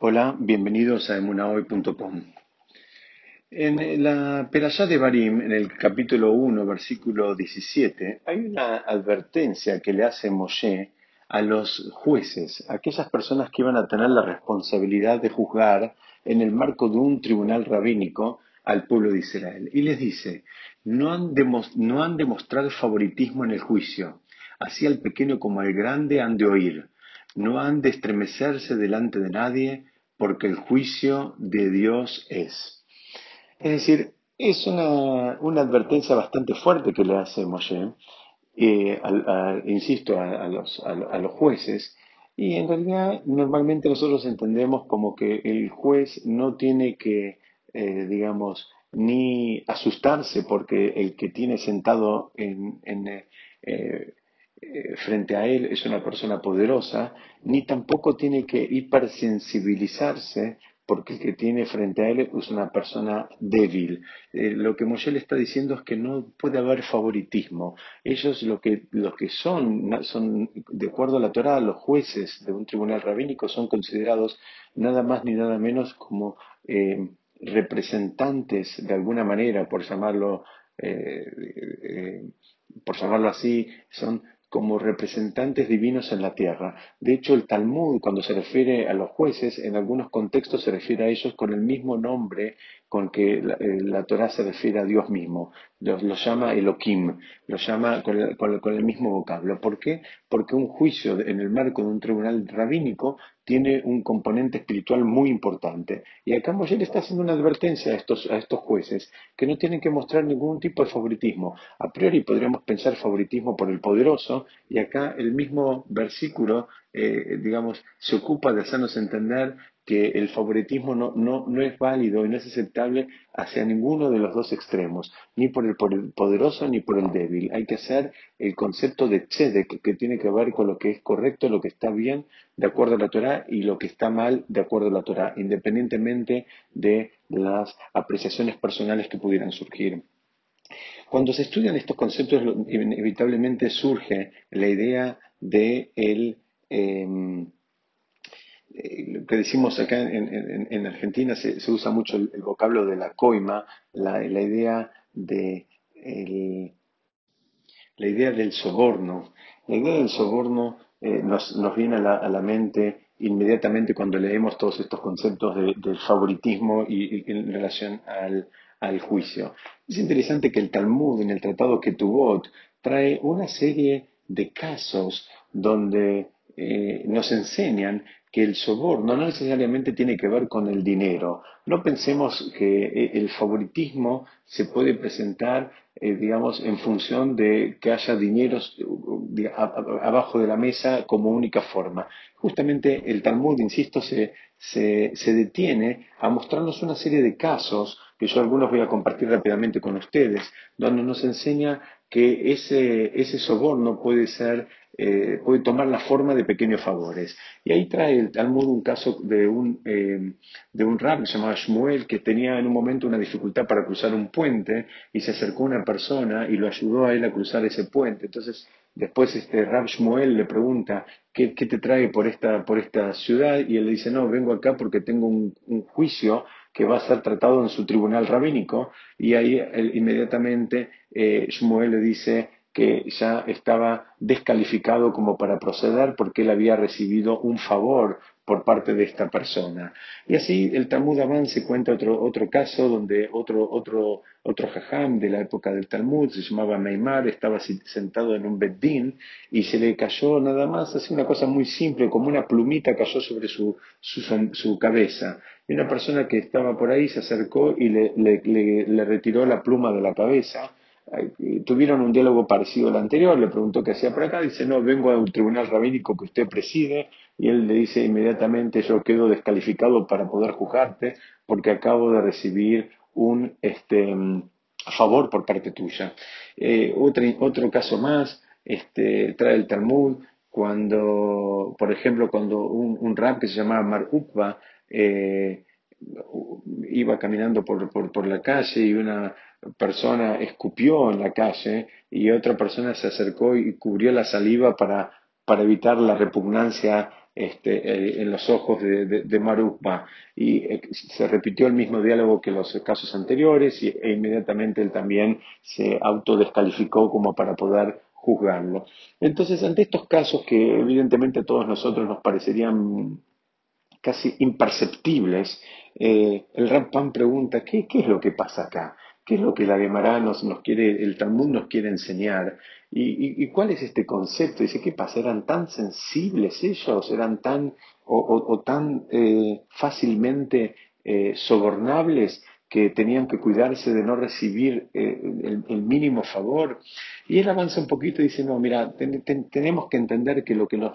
Hola, bienvenidos a emunahoy.com. En la Perashá de Barim, en el capítulo 1, versículo 17, hay una advertencia que le hace Moshe a los jueces, a aquellas personas que iban a tener la responsabilidad de juzgar en el marco de un tribunal rabínico al pueblo de Israel. Y les dice, no han, no han de favoritismo en el juicio, así al pequeño como al grande han de oír no han de estremecerse delante de nadie, porque el juicio de Dios es. Es decir, es una, advertencia bastante fuerte que le hace Moshe, eh, insisto, a, los, jueces, y en realidad normalmente nosotros entendemos como que el juez no tiene que, eh, digamos, ni asustarse porque el que tiene sentado en, eh, eh, frente a él es una persona poderosa, ni tampoco tiene que hipersensibilizarse porque el que tiene frente a él es una persona débil. Eh, lo que Moshe le está diciendo es que no puede haber favoritismo. Ellos lo que, que son, son, de acuerdo a la Torah, los jueces de un tribunal rabínico son considerados nada más ni nada menos como eh, representantes de alguna manera, por llamarlo, por llamarlo así, son como representantes divinos en la tierra. De hecho, el Talmud, cuando se refiere a los jueces, en algunos contextos se refiere a ellos con el mismo nombre con que la, eh, Torah se refiere a Dios mismo. Los, lo llama Elohim, lo llama con el, mismo vocablo. ¿Por qué? Porque un juicio en el marco de un tribunal rabínico tiene un componente espiritual muy importante. Y acá Moshe está haciendo una advertencia a estos, a estos jueces que no tienen que mostrar ningún tipo de favoritismo. A priori podríamos pensar favoritismo por el poderoso, y acá el mismo versículo, eh, digamos, se ocupa de hacernos entender que el favoritismo no, no, no, es válido y no es aceptable hacia ninguno de los dos extremos, ni por el, poderoso ni por el débil. Hay que hacer el concepto de tzedek, que tiene que ver con lo que es correcto, lo que está bien de acuerdo a la Torah y lo que está mal de acuerdo a la Torah, independientemente de las apreciaciones personales que pudieran surgir. Cuando se estudian estos conceptos, inevitablemente surge la idea de el... Em, eh, lo que decimos acá en, Argentina se, usa mucho el, vocablo de la coima, la, idea de la idea del soborno. La idea del soborno eh, nos, viene a la, mente inmediatamente cuando leemos todos estos conceptos del favoritismo y, en relación al, juicio. Es interesante que el Talmud, en el Tratado Ketubot, trae una serie de casos donde eh, nos enseñan que el soborno no necesariamente tiene que ver con el dinero. No pensemos que eh, el favoritismo se puede presentar, eh, digamos, en función de que haya dinero abajo de la mesa como única forma. Justamente el Talmud, insisto, se, se, detiene a mostrarnos una serie de casos que yo algunos voy a compartir rápidamente con ustedes, donde nos enseña que ese, ese soborno puede ser eh, puede tomar la forma de pequeños favores. Y ahí trae el Talmud un caso de un, eh, de un rab llamado Shmuel que tenía en un momento una dificultad para cruzar un puente y se acercó una persona y lo ayudó a él a cruzar ese puente. Entonces, después este rab Shmuel le pregunta, ¿qué, te trae por esta, por esta ciudad? Y él le dice, no, vengo acá porque tengo un, juicio que va a ser tratado en su tribunal rabínico. Y ahí inmediatamente eh, Shmuel le dice, que ya estaba descalificado como para proceder porque él había recibido un favor por parte de esta persona. Y así el Talmud avance cuenta otro, otro caso donde otro, otro, otro jajam de la época del Talmud, se llamaba Neymar, estaba sentado en un beddín y se le cayó nada más, así una cosa muy simple, como una plumita cayó sobre su, su, cabeza. Y una persona que estaba por ahí se acercó y le, le retiró la pluma de la cabeza tuvieron un diálogo parecido al anterior, le preguntó qué hacía por acá, dice, no, vengo a un tribunal rabínico que usted preside, y él le dice inmediatamente, yo quedo descalificado para poder juzgarte porque acabo de recibir un este, favor por parte tuya. Eh, otro, caso más, este, trae el Talmud, cuando, por ejemplo, cuando un, un que se llamaba Mar Ukba, eh, iba caminando por, por, la calle y una persona escupió en la calle y otra persona se acercó y cubrió la saliva para, para evitar la repugnancia este, eh, en los ojos de, de, Y eh, se repitió el mismo diálogo que los casos anteriores y, e inmediatamente él también se autodescalificó como para poder juzgarlo. Entonces, ante estos casos que evidentemente a todos nosotros nos parecerían casi imperceptibles, eh, el Rampan pregunta, ¿qué, ¿qué, es lo que pasa acá? ¿Qué es lo que la Gemara nos, quiere, el Talmud nos quiere enseñar? ¿Y, cuál es este concepto? Dice, ¿qué pasa? ¿Eran tan sensibles ellos? ¿Eran tan o, tan eh, fácilmente eh, sobornables que tenían que cuidarse de no recibir eh, el, mínimo favor. Y él avanza un poquito y dice, no, mira, tenemos que entender que lo que nos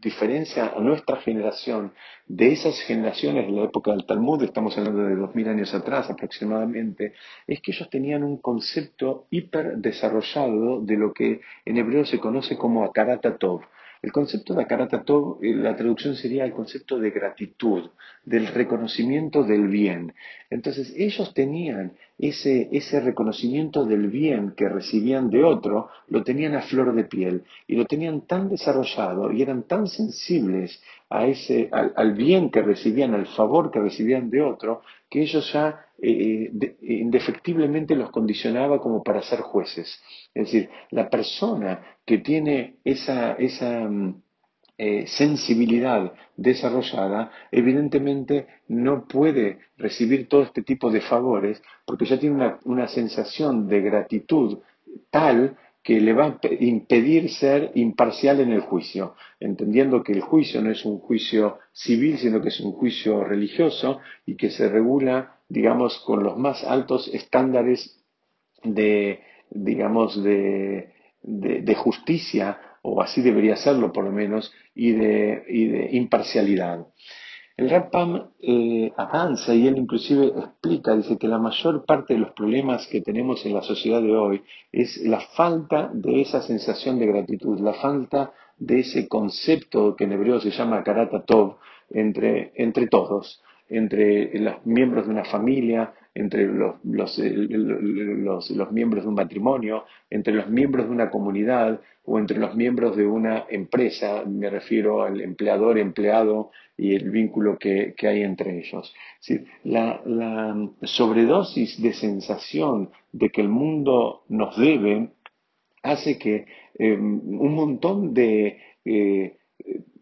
diferencia a nuestra generación de esas generaciones de la época del Talmud, estamos hablando de dos mil años atrás aproximadamente, es que ellos tenían un concepto hiper desarrollado de lo que en hebreo se conoce como Akarata Tov. El concepto de Akaratatov, eh, la traducción sería el concepto de gratitud, del reconocimiento del bien. Entonces ellos tenían ese, ese reconocimiento del bien que recibían de otro, lo tenían a flor de piel y lo tenían tan desarrollado y eran tan sensibles a ese, al, bien que recibían, al favor que recibían de otro, que ellos ya eh, eh, indefectiblemente los condicionaba como para ser jueces. Es decir, la persona que tiene esa, esa mm, eh, sensibilidad desarrollada, evidentemente no puede recibir todo este tipo de favores porque ya tiene una, una sensación de gratitud tal que le va a impedir ser imparcial en el juicio, entendiendo que el juicio no es un juicio civil, sino que es un juicio religioso y que se regula, digamos, con los más altos estándares de, digamos, de, de, justicia, o así debería serlo por lo menos, y de, y de imparcialidad. El Rapam eh, avanza y él inclusive explica, dice que la mayor parte de los problemas que tenemos en la sociedad de hoy es la falta de esa sensación de gratitud, la falta de ese concepto que en hebreo se llama karata tov entre, entre todos, entre los miembros de una familia, entre los, los, los, miembros de un matrimonio, entre los miembros de una comunidad o entre los miembros de una empresa, me refiero al empleador, empleado y el vínculo que, hay entre ellos. la, sobredosis de sensación de que el mundo nos debe hace que em, un montón de, eh,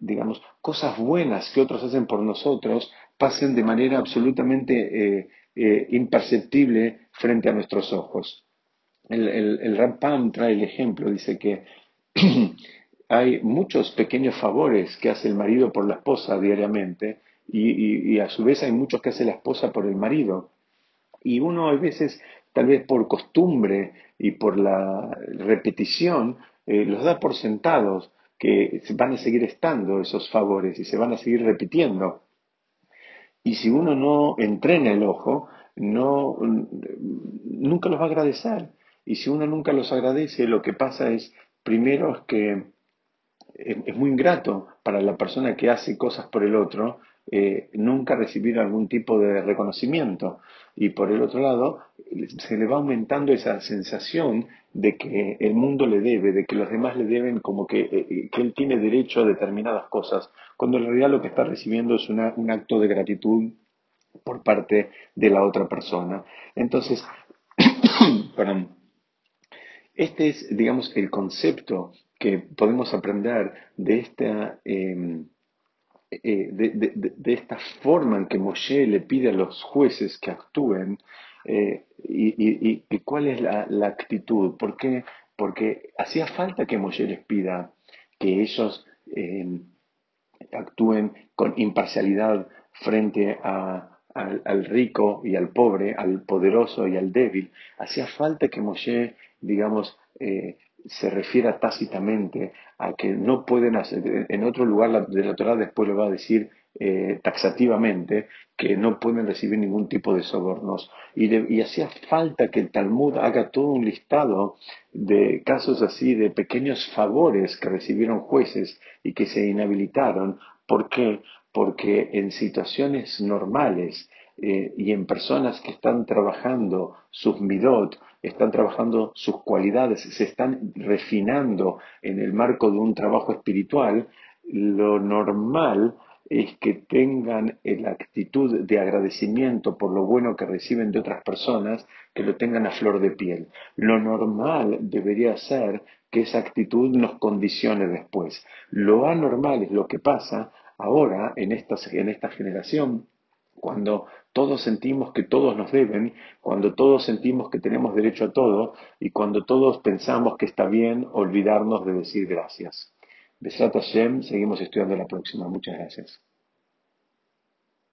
digamos, cosas buenas que otros hacen por nosotros pasen de manera absolutamente eh, eh, imperceptible frente a nuestros ojos. El, el, Rampam trae el ejemplo, dice que hay muchos pequeños favores que hace el marido por la esposa diariamente y, a su vez hay muchos que hace la esposa por el marido. Y uno a veces, tal vez por costumbre y por la repetición, eh, los da por sentados que van a seguir estando esos favores y se van a seguir repitiendo. Y si uno no entrena el ojo, no, nunca los va a agradecer. Y si uno nunca los agradece, lo que pasa es, primero, es que es muy ingrato para la persona que hace cosas por el otro eh, nunca recibir algún tipo de reconocimiento. Y por el otro lado, se le va aumentando esa sensación de que el mundo le debe, de que los demás le deben como que, eh, eh, que él tiene derecho a determinadas cosas, cuando en realidad lo que está recibiendo es un acto de gratitud por parte de la otra persona. Entonces, perdón, este es, digamos, el concepto que podemos aprender de esta... Em, eh, de, esta forma en que Moshe le pide a los jueces que actúen eh, y, cuál es la, actitud. ¿Por qué? Porque hacía falta que Moshe les pida que ellos eh, actúen con imparcialidad frente al, rico y al pobre, al poderoso y al débil. Hacía falta que Moshe, digamos, se refiera tácitamente a que no pueden hacer, en otro lugar de la Torah después lo va a decir eh, taxativamente, que no pueden recibir ningún tipo de sobornos. Y, hacía falta que el Talmud haga todo un listado de casos así, de pequeños favores que recibieron jueces y que se inhabilitaron. ¿Por qué? Porque en situaciones normales eh, y en personas que están trabajando sus midot, están trabajando sus cualidades, se están refinando en el marco de un trabajo espiritual, lo normal es que tengan la actitud de agradecimiento por lo bueno que reciben de otras personas, que lo tengan a flor de piel. Lo normal debería ser que esa actitud nos condicione después. Lo anormal es lo que pasa ahora en esta, en esta generación, cuando todos sentimos que todos nos deben, cuando todos sentimos que tenemos derecho a todo y cuando todos pensamos que está bien olvidarnos de decir gracias. Besat Hashem, seguimos estudiando la próxima. Muchas gracias.